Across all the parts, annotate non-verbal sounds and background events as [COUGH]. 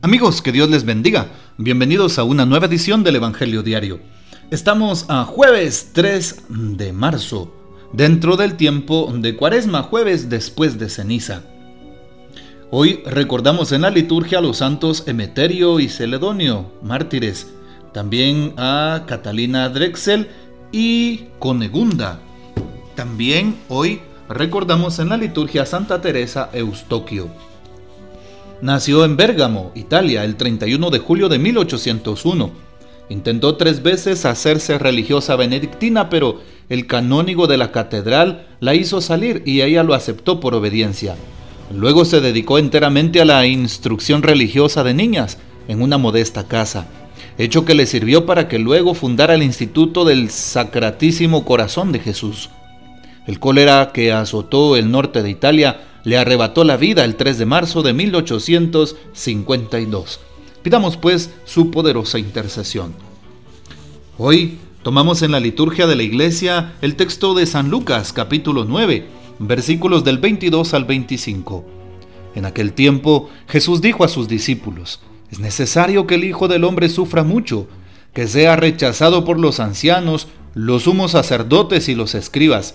Amigos, que Dios les bendiga. Bienvenidos a una nueva edición del Evangelio Diario. Estamos a jueves 3 de marzo, dentro del tiempo de Cuaresma, jueves después de ceniza. Hoy recordamos en la liturgia a los santos Emeterio y Celedonio, mártires, también a Catalina Drexel y Conegunda. También hoy recordamos en la liturgia a Santa Teresa Eustoquio. Nació en Bérgamo, Italia, el 31 de julio de 1801. Intentó tres veces hacerse religiosa benedictina, pero el canónigo de la catedral la hizo salir y ella lo aceptó por obediencia. Luego se dedicó enteramente a la instrucción religiosa de niñas en una modesta casa, hecho que le sirvió para que luego fundara el Instituto del Sacratísimo Corazón de Jesús. El cólera que azotó el norte de Italia le arrebató la vida el 3 de marzo de 1852. Pidamos pues su poderosa intercesión. Hoy tomamos en la liturgia de la iglesia el texto de San Lucas capítulo 9, versículos del 22 al 25. En aquel tiempo Jesús dijo a sus discípulos, es necesario que el Hijo del Hombre sufra mucho, que sea rechazado por los ancianos, los sumos sacerdotes y los escribas,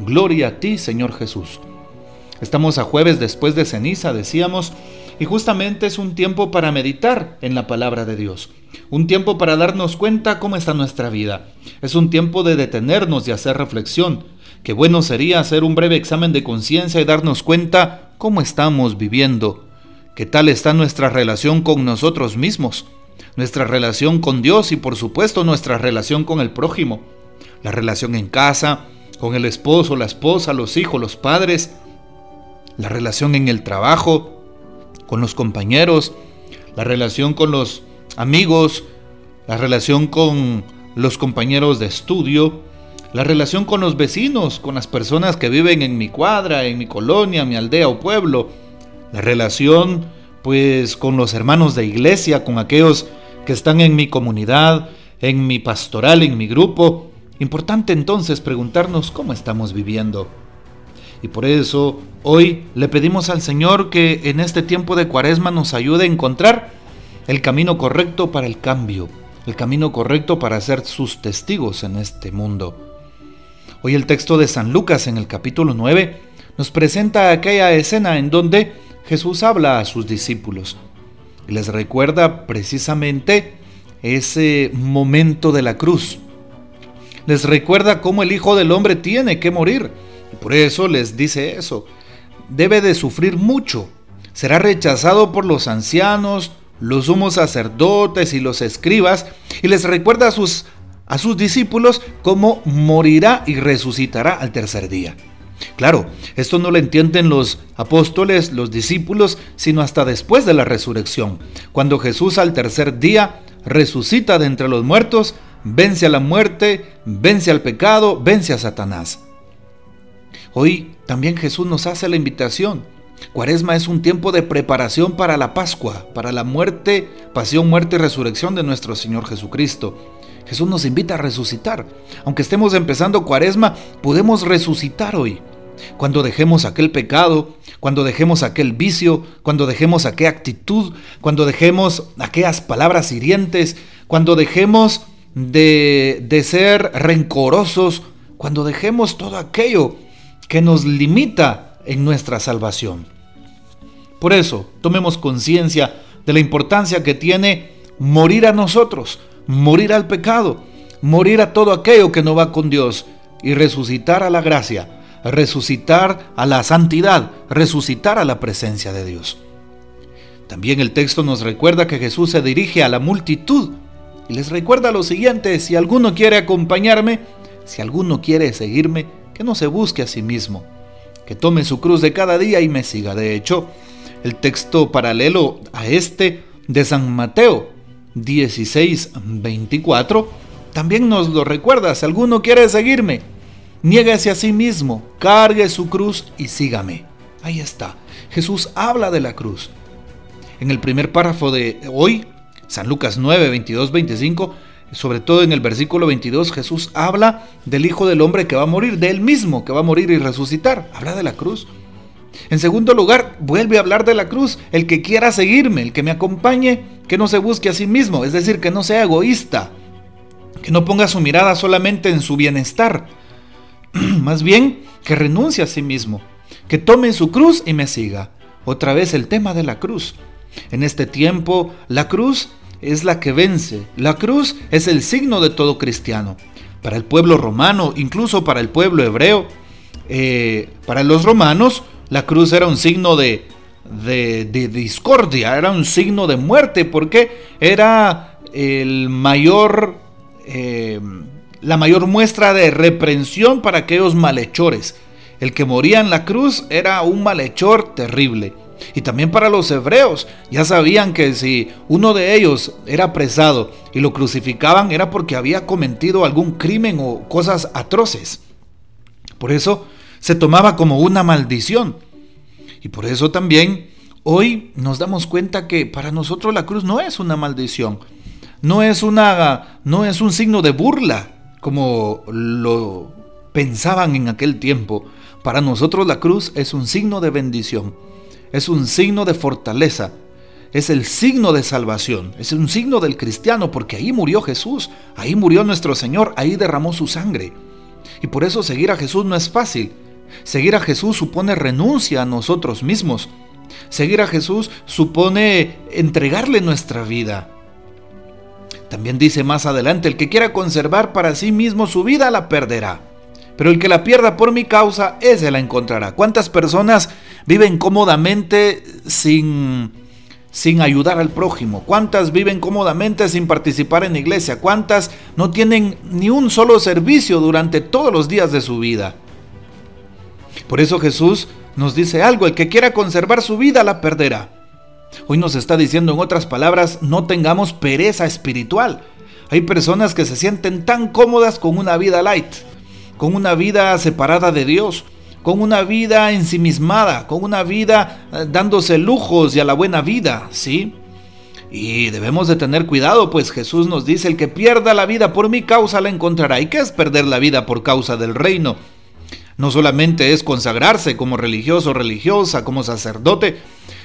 Gloria a ti, Señor Jesús. Estamos a jueves después de ceniza, decíamos, y justamente es un tiempo para meditar en la palabra de Dios. Un tiempo para darnos cuenta cómo está nuestra vida. Es un tiempo de detenernos y hacer reflexión. Qué bueno sería hacer un breve examen de conciencia y darnos cuenta cómo estamos viviendo. Qué tal está nuestra relación con nosotros mismos. Nuestra relación con Dios y por supuesto nuestra relación con el prójimo. La relación en casa, con el esposo, la esposa, los hijos, los padres, la relación en el trabajo, con los compañeros, la relación con los amigos, la relación con los compañeros de estudio, la relación con los vecinos, con las personas que viven en mi cuadra, en mi colonia, mi aldea o pueblo, la relación pues con los hermanos de iglesia, con aquellos que están en mi comunidad, en mi pastoral, en mi grupo, Importante entonces preguntarnos cómo estamos viviendo. Y por eso hoy le pedimos al Señor que en este tiempo de cuaresma nos ayude a encontrar el camino correcto para el cambio, el camino correcto para ser sus testigos en este mundo. Hoy el texto de San Lucas en el capítulo 9 nos presenta aquella escena en donde Jesús habla a sus discípulos y les recuerda precisamente ese momento de la cruz, les recuerda cómo el Hijo del Hombre tiene que morir. Por eso les dice eso. Debe de sufrir mucho. Será rechazado por los ancianos, los sumos sacerdotes y los escribas. Y les recuerda a sus, a sus discípulos cómo morirá y resucitará al tercer día. Claro, esto no lo entienden los apóstoles, los discípulos, sino hasta después de la resurrección, cuando Jesús al tercer día resucita de entre los muertos vence a la muerte, vence al pecado, vence a Satanás. Hoy también Jesús nos hace la invitación. Cuaresma es un tiempo de preparación para la Pascua, para la muerte, pasión, muerte y resurrección de nuestro Señor Jesucristo. Jesús nos invita a resucitar. Aunque estemos empezando Cuaresma, podemos resucitar hoy. Cuando dejemos aquel pecado, cuando dejemos aquel vicio, cuando dejemos aquella actitud, cuando dejemos aquellas palabras hirientes, cuando dejemos de, ser rencorosos cuando dejemos todo aquello que nos limita en nuestra salvación. Por eso, tomemos conciencia de la importancia que tiene morir a nosotros, morir al pecado, morir a todo aquello que no va con Dios y resucitar a la gracia, resucitar a la santidad, resucitar a la presencia de Dios. También el texto nos recuerda que Jesús se dirige a la multitud y les recuerda lo siguiente, si alguno quiere acompañarme, si alguno quiere seguirme, que no se busque a sí mismo, que tome su cruz de cada día y me siga. De hecho, el texto paralelo a este de San Mateo 16, 24, también nos lo recuerda. Si alguno quiere seguirme, niéguese a sí mismo, cargue su cruz y sígame. Ahí está. Jesús habla de la cruz. En el primer párrafo de hoy, San Lucas 9, 22, 25, sobre todo en el versículo 22, Jesús habla del Hijo del Hombre que va a morir, de él mismo que va a morir y resucitar. Habla de la cruz. En segundo lugar, vuelve a hablar de la cruz. El que quiera seguirme, el que me acompañe, que no se busque a sí mismo, es decir, que no sea egoísta, que no ponga su mirada solamente en su bienestar, [CLEARS THROAT] más bien que renuncie a sí mismo, que tome su cruz y me siga. Otra vez el tema de la cruz. En este tiempo, la cruz es la que vence. La cruz es el signo de todo cristiano. Para el pueblo romano, incluso para el pueblo hebreo, eh, para los romanos, la cruz era un signo de, de, discordia, era un signo de muerte, porque era el mayor, eh, la mayor muestra de reprensión para aquellos malhechores. El que moría en la cruz era un malhechor terrible. Y también para los hebreos, ya sabían que si uno de ellos era apresado y lo crucificaban era porque había cometido algún crimen o cosas atroces. Por eso se tomaba como una maldición. Y por eso también hoy nos damos cuenta que para nosotros la cruz no es una maldición, no es una no es un signo de burla como lo pensaban en aquel tiempo. Para nosotros la cruz es un signo de bendición es un signo de fortaleza, es el signo de salvación, es un signo del cristiano, porque ahí murió Jesús, ahí murió nuestro Señor, ahí derramó su sangre. Y por eso seguir a Jesús no es fácil. Seguir a Jesús supone renuncia a nosotros mismos. Seguir a Jesús supone entregarle nuestra vida. También dice más adelante, el que quiera conservar para sí mismo su vida la perderá pero el que la pierda por mi causa, ese la encontrará. ¿Cuántas personas viven cómodamente sin, sin ayudar al prójimo? ¿Cuántas viven cómodamente sin participar en iglesia? ¿Cuántas no tienen ni un solo servicio durante todos los días de su vida? Por eso Jesús nos dice algo, el que quiera conservar su vida la perderá. Hoy nos está diciendo en otras palabras, no tengamos pereza espiritual. Hay personas que se sienten tan cómodas con una vida light con una vida separada de Dios, con una vida ensimismada, con una vida eh, dándose lujos y a la buena vida, ¿sí? Y debemos de tener cuidado, pues Jesús nos dice, el que pierda la vida por mi causa la encontrará. ¿Y qué es perder la vida por causa del reino? No solamente es consagrarse como religioso o religiosa, como sacerdote,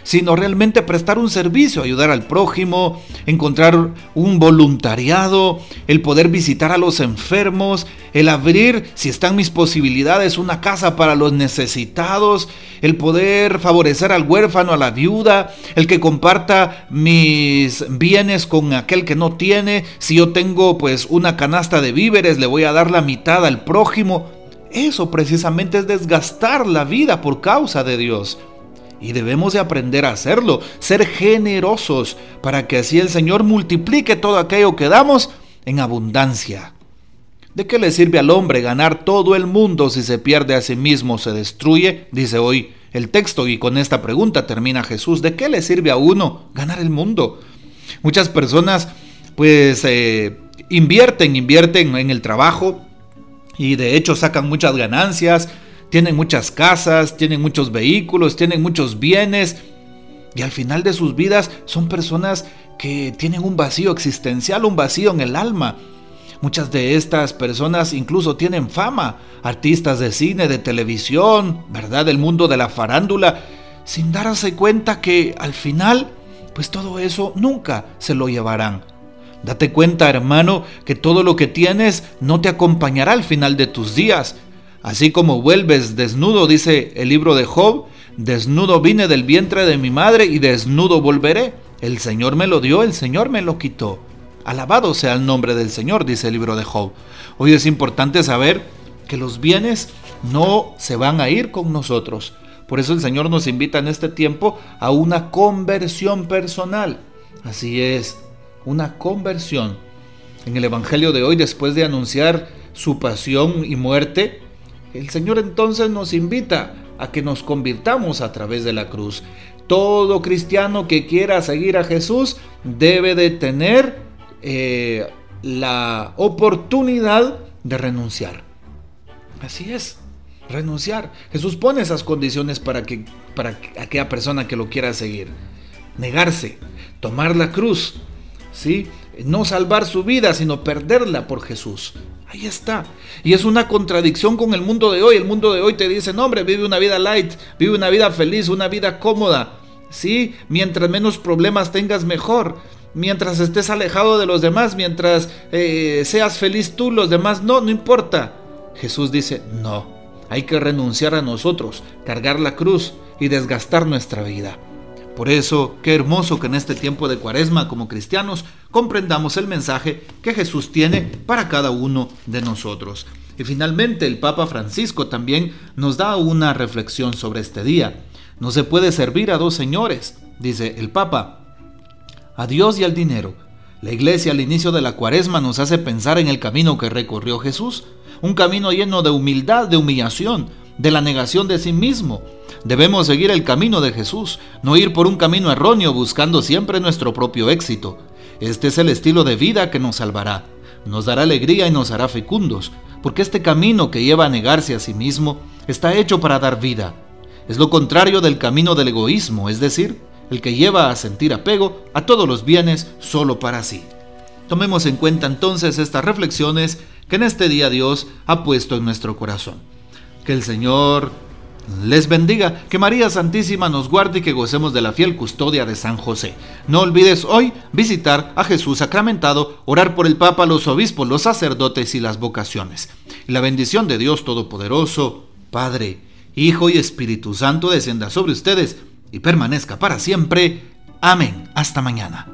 sino realmente prestar un servicio, ayudar al prójimo, encontrar un voluntariado, el poder visitar a los enfermos, el abrir, si están mis posibilidades, una casa para los necesitados, el poder favorecer al huérfano, a la viuda, el que comparta mis bienes con aquel que no tiene, si yo tengo pues una canasta de víveres, le voy a dar la mitad al prójimo. Eso precisamente es desgastar la vida por causa de Dios. Y debemos de aprender a hacerlo, ser generosos, para que así el Señor multiplique todo aquello que damos en abundancia. ¿De qué le sirve al hombre ganar todo el mundo si se pierde a sí mismo, se destruye? Dice hoy el texto y con esta pregunta termina Jesús. ¿De qué le sirve a uno ganar el mundo? Muchas personas pues eh, invierten, invierten en el trabajo y de hecho sacan muchas ganancias, tienen muchas casas, tienen muchos vehículos, tienen muchos bienes y al final de sus vidas son personas que tienen un vacío existencial, un vacío en el alma. Muchas de estas personas incluso tienen fama, artistas de cine, de televisión, ¿verdad? Del mundo de la farándula, sin darse cuenta que al final, pues todo eso nunca se lo llevarán. Date cuenta, hermano, que todo lo que tienes no te acompañará al final de tus días. Así como vuelves desnudo, dice el libro de Job, desnudo vine del vientre de mi madre y desnudo volveré. El Señor me lo dio, el Señor me lo quitó. Alabado sea el nombre del Señor, dice el libro de Job. Hoy es importante saber que los bienes no se van a ir con nosotros. Por eso el Señor nos invita en este tiempo a una conversión personal. Así es, una conversión. En el Evangelio de hoy, después de anunciar su pasión y muerte, el Señor entonces nos invita a que nos convirtamos a través de la cruz. Todo cristiano que quiera seguir a Jesús debe de tener eh, la oportunidad de renunciar. Así es, renunciar. Jesús pone esas condiciones para que para aquella persona que lo quiera seguir. Negarse, tomar la cruz, ¿sí? No salvar su vida, sino perderla por Jesús. Ahí está. Y es una contradicción con el mundo de hoy. El mundo de hoy te dice, no hombre, vive una vida light, vive una vida feliz, una vida cómoda. ¿Sí? Mientras menos problemas tengas, mejor. Mientras estés alejado de los demás, mientras eh, seas feliz tú, los demás no, no importa. Jesús dice, no, hay que renunciar a nosotros, cargar la cruz y desgastar nuestra vida. Por eso, qué hermoso que en este tiempo de cuaresma como cristianos comprendamos el mensaje que Jesús tiene para cada uno de nosotros. Y finalmente el Papa Francisco también nos da una reflexión sobre este día. No se puede servir a dos señores, dice el Papa, a Dios y al dinero. La iglesia al inicio de la cuaresma nos hace pensar en el camino que recorrió Jesús, un camino lleno de humildad, de humillación, de la negación de sí mismo. Debemos seguir el camino de Jesús, no ir por un camino erróneo buscando siempre nuestro propio éxito. Este es el estilo de vida que nos salvará, nos dará alegría y nos hará fecundos, porque este camino que lleva a negarse a sí mismo está hecho para dar vida. Es lo contrario del camino del egoísmo, es decir, el que lleva a sentir apego a todos los bienes solo para sí. Tomemos en cuenta entonces estas reflexiones que en este día Dios ha puesto en nuestro corazón. Que el Señor les bendiga, que María Santísima nos guarde y que gocemos de la fiel custodia de San José. No olvides hoy visitar a Jesús sacramentado, orar por el Papa, los obispos, los sacerdotes y las vocaciones. La bendición de Dios Todopoderoso, Padre, Hijo y Espíritu Santo descienda sobre ustedes y permanezca para siempre. Amén. Hasta mañana.